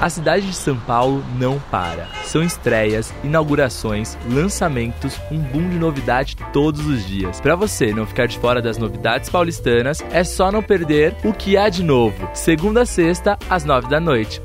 A cidade de São Paulo não para. São estreias, inaugurações, lançamentos, um boom de novidade todos os dias. Para você não ficar de fora das novidades paulistanas, é só não perder o que há de novo. Segunda a sexta, às nove da noite.